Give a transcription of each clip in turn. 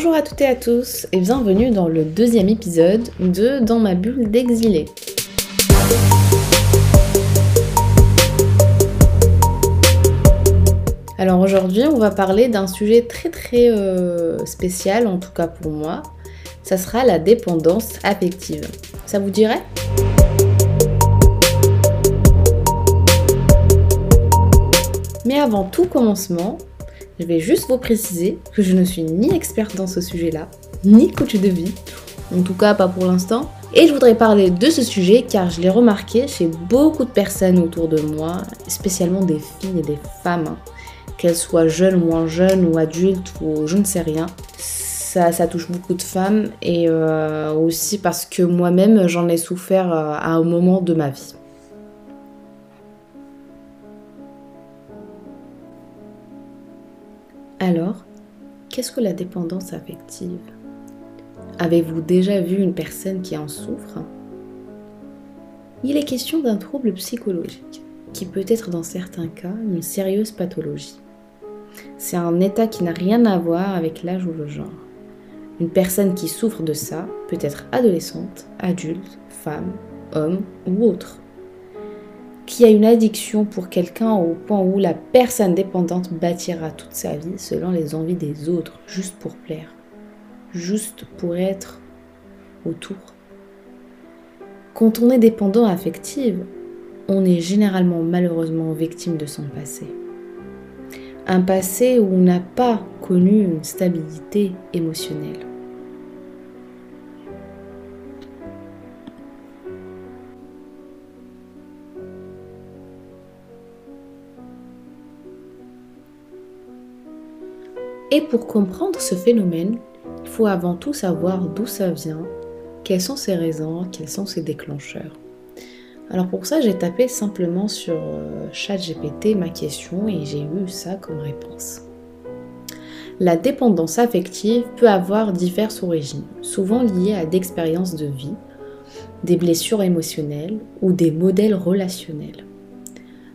Bonjour à toutes et à tous et bienvenue dans le deuxième épisode de Dans ma bulle d'exilé. Alors aujourd'hui on va parler d'un sujet très très euh, spécial, en tout cas pour moi. Ça sera la dépendance affective. Ça vous dirait? Mais avant tout commencement, je vais juste vous préciser que je ne suis ni experte dans ce sujet-là, ni coach de vie, en tout cas pas pour l'instant. Et je voudrais parler de ce sujet car je l'ai remarqué chez beaucoup de personnes autour de moi, spécialement des filles et des femmes, hein. qu'elles soient jeunes, ou moins jeunes ou adultes ou je ne sais rien. Ça, touche beaucoup de femmes et euh, aussi parce que moi-même j'en ai souffert euh, à un moment de ma vie. Alors, qu'est-ce que la dépendance affective? Avez-vous déjà vu une personne qui en souffre? Il est question d'un trouble psychologique, qui peut être dans certains cas une sérieuse pathologie. C'est un état qui n'a rien à voir avec l'âge ou le genre. Une personne qui souffre de ça peut être adolescente, adulte, femme, homme ou autre qui a une addiction pour quelqu'un au point où la personne dépendante bâtira toute sa vie selon les envies des autres, juste pour plaire, juste pour être autour. Quand on est dépendant affective, on est généralement malheureusement victime de son passé. Un passé où on n'a pas connu une stabilité émotionnelle. Et pour comprendre ce phénomène, il faut avant tout savoir d'où ça vient, quelles sont ses raisons, quels sont ses déclencheurs. Alors pour ça, j'ai tapé simplement sur euh, ChatGPT ma question et j'ai eu ça comme réponse. La dépendance affective peut avoir diverses origines, souvent liées à d'expériences de vie, des blessures émotionnelles ou des modèles relationnels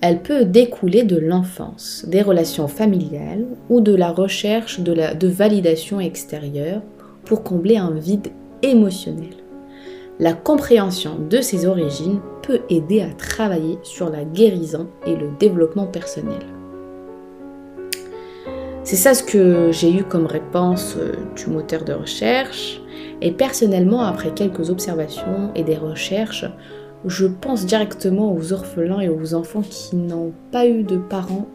elle peut découler de l'enfance, des relations familiales ou de la recherche de, validation extérieure pour combler un vide émotionnel. La compréhension de ces origines peut aider à travailler sur la guérison et le développement personnel. C'est ça ce que j'ai eu comme réponse euh, du moteur de recherche. Et personnellement, après quelques observations et des recherches, je pense directement aux orphelins et aux enfants qui n'ont pas eu de parents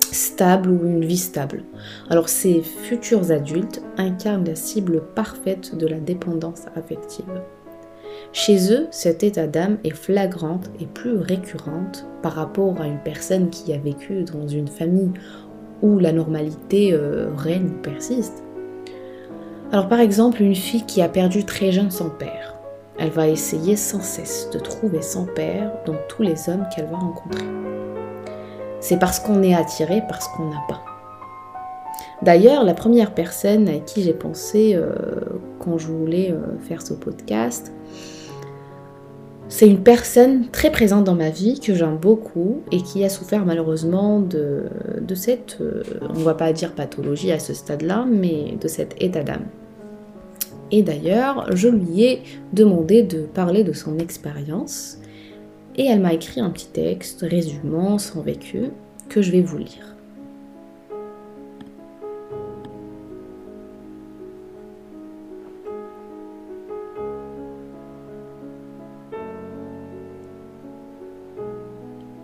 stables ou une vie stable. Alors ces futurs adultes incarnent la cible parfaite de la dépendance affective. Chez eux, cet état d'âme est flagrante et plus récurrente par rapport à une personne qui a vécu dans une famille où la normalité euh, règne ou persiste. Alors par exemple, une fille qui a perdu très jeune son père elle va essayer sans cesse de trouver son père dans tous les hommes qu'elle va rencontrer. C'est parce qu'on est attiré par ce qu'on n'a pas. D'ailleurs, la première personne à qui j'ai pensé euh, quand je voulais euh, faire ce podcast, c'est une personne très présente dans ma vie que j'aime beaucoup et qui a souffert malheureusement de, cette, euh, on va pas dire pathologie à ce stade-là, mais de cet état d'âme. Et d'ailleurs, je lui ai demandé de parler de son expérience et elle m'a écrit un petit texte résumant son vécu que je vais vous lire.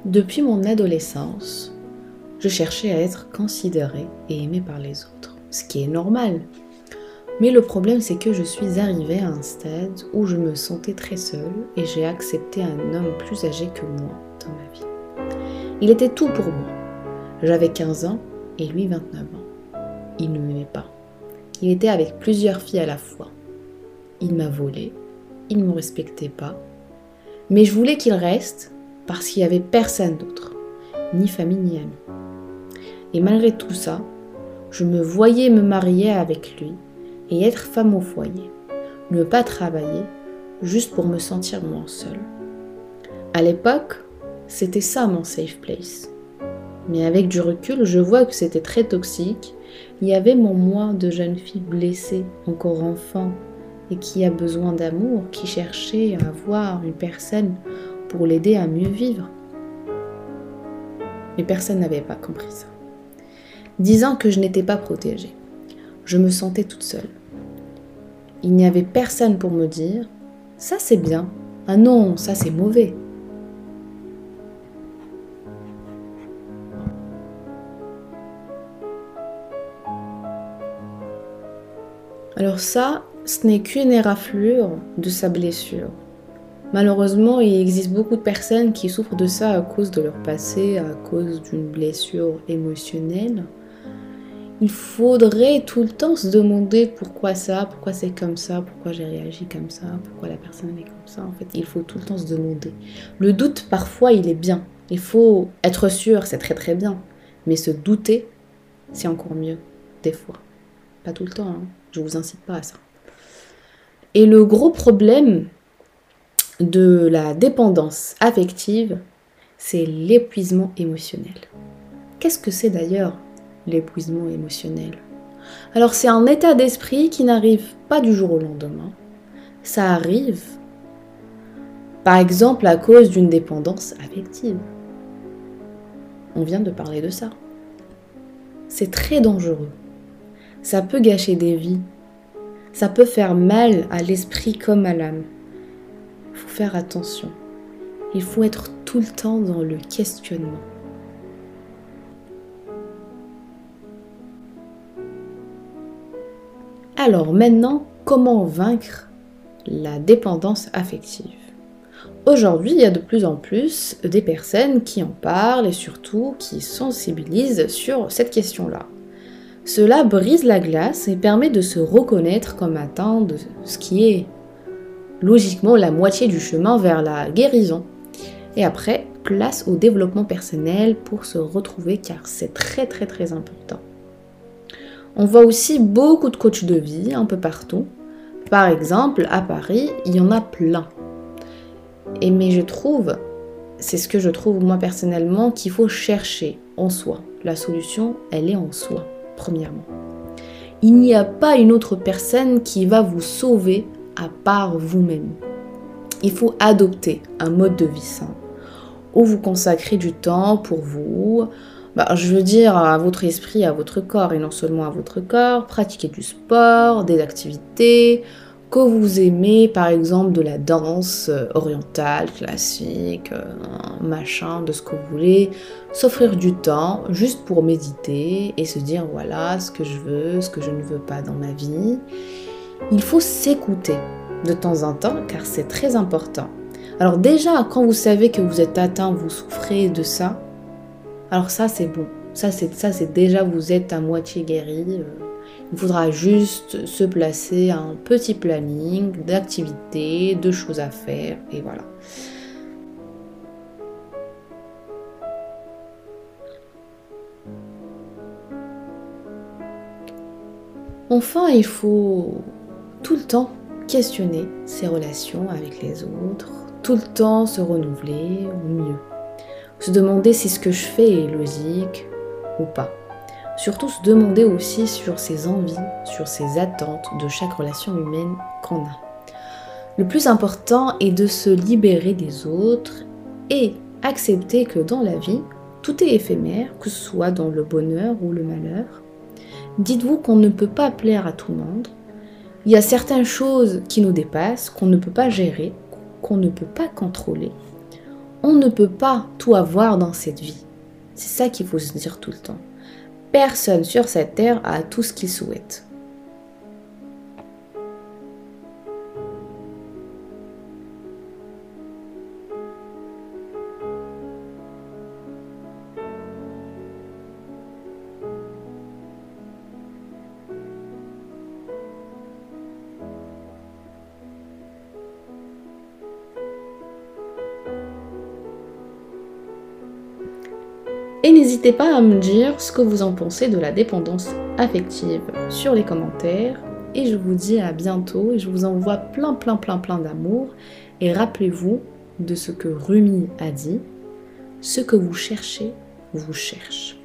Depuis mon adolescence, je cherchais à être considérée et aimée par les autres, ce qui est normal mais le problème, c'est que je suis arrivée à un stade où je me sentais très seule et j'ai accepté un homme plus âgé que moi dans ma vie. Il était tout pour moi. J'avais 15 ans et lui 29 ans. Il ne m'aimait pas. Il était avec plusieurs filles à la fois. Il m'a volé. Il ne me respectait pas. Mais je voulais qu'il reste parce qu'il n'y avait personne d'autre, ni famille ni amis. Et malgré tout ça, je me voyais me marier avec lui et être femme au foyer. Ne pas travailler juste pour me sentir moins seule. À l'époque, c'était ça mon safe place. Mais avec du recul, je vois que c'était très toxique Il y avait mon moi de jeune fille blessée, encore enfant, et qui a besoin d'amour, qui cherchait à avoir une personne pour l'aider à mieux vivre. Mais personne n'avait pas compris ça. Disant que je n'étais pas protégée, je me sentais toute seule. Il n'y avait personne pour me dire ça c'est bien, ah non, ça c'est mauvais. Alors ça, ce n'est qu'une éraflure de sa blessure. Malheureusement, il existe beaucoup de personnes qui souffrent de ça à cause de leur passé, à cause d'une blessure émotionnelle. Il faudrait tout le temps se demander pourquoi ça, pourquoi c'est comme ça, pourquoi j'ai réagi comme ça, pourquoi la personne est comme ça. En fait, il faut tout le temps se demander. Le doute, parfois, il est bien. Il faut être sûr, c'est très très bien. Mais se douter, c'est encore mieux, des fois. Pas tout le temps, hein. je vous incite pas à ça. Et le gros problème de la dépendance affective, c'est l'épuisement émotionnel. Qu'est-ce que c'est d'ailleurs? L'épuisement émotionnel Alors c'est un état d'esprit qui n'arrive pas du jour au lendemain. Ça arrive, par exemple, à cause d'une dépendance affective. On vient de parler de ça. C'est très dangereux. Ça peut gâcher des vies, ça peut faire mal à l'esprit comme à l'âme. Il faut faire attention. Il faut être tout le temps dans le questionnement. Alors maintenant, comment vaincre la dépendance affective? Aujourd'hui, il y a de plus en plus des personnes qui en parlent et surtout qui sensibilisent sur cette question-là. Cela brise la glace et permet de se reconnaître comme atteint de ce qui est logiquement la moitié du chemin vers la guérison. Et après, place au développement personnel pour se retrouver car c'est très très très important. On voit aussi beaucoup de coachs de vie un peu partout. Par exemple, à Paris, il y en a plein. Et mais je trouve, c'est ce que je trouve moi personnellement, qu'il faut chercher en soi. La solution, elle est en soi premièrement. Il n'y a pas une autre personne qui va vous sauver à part vous-même. Il faut adopter un mode de vie sain, où vous consacrez du temps pour vous, bah, je veux dire à votre esprit, à votre corps, et non seulement à votre corps, pratiquer du sport, des activités, que vous aimez par exemple de la danse euh, orientale, classique, euh, machin, de ce que vous voulez, s'offrir du temps juste pour méditer et se dire voilà ce que je veux, ce que je ne veux pas dans ma vie. Il faut s'écouter de temps en temps car c'est très important. Alors déjà quand vous savez que vous êtes atteint, vous souffrez de ça, alors ça c'est bon. Ça c'est ça c'est déjà vous êtes à moitié guéri. Euh, il faudra juste se placer un petit planning d'activités, de choses à faire, et voilà. Enfin, il faut tout le temps questionner ses relations avec les autres, tout le temps se renouveler au mieux. Se demander si ce que je fais est logique ou pas. Surtout se demander aussi sur ses envies, sur ses attentes de chaque relation humaine qu'on a. Le plus important est de se libérer des autres et accepter que dans la vie, tout est éphémère, que ce soit dans le bonheur ou le malheur. Dites-vous qu'on ne peut pas plaire à tout le monde. Il y a certaines choses qui nous dépassent, qu'on ne peut pas gérer, qu'on ne peut pas contrôler. On ne peut pas tout avoir dans cette vie. C'est ça qu'il faut se dire tout le temps. Personne sur cette terre a tout ce qu'il souhaite. Et n'hésitez pas à me dire ce que vous en pensez de la dépendance affective sur les commentaires. Et je vous dis à bientôt et je vous envoie plein plein plein plein d'amour. Et rappelez-vous de ce que Rumi a dit, ce que vous cherchez vous cherche.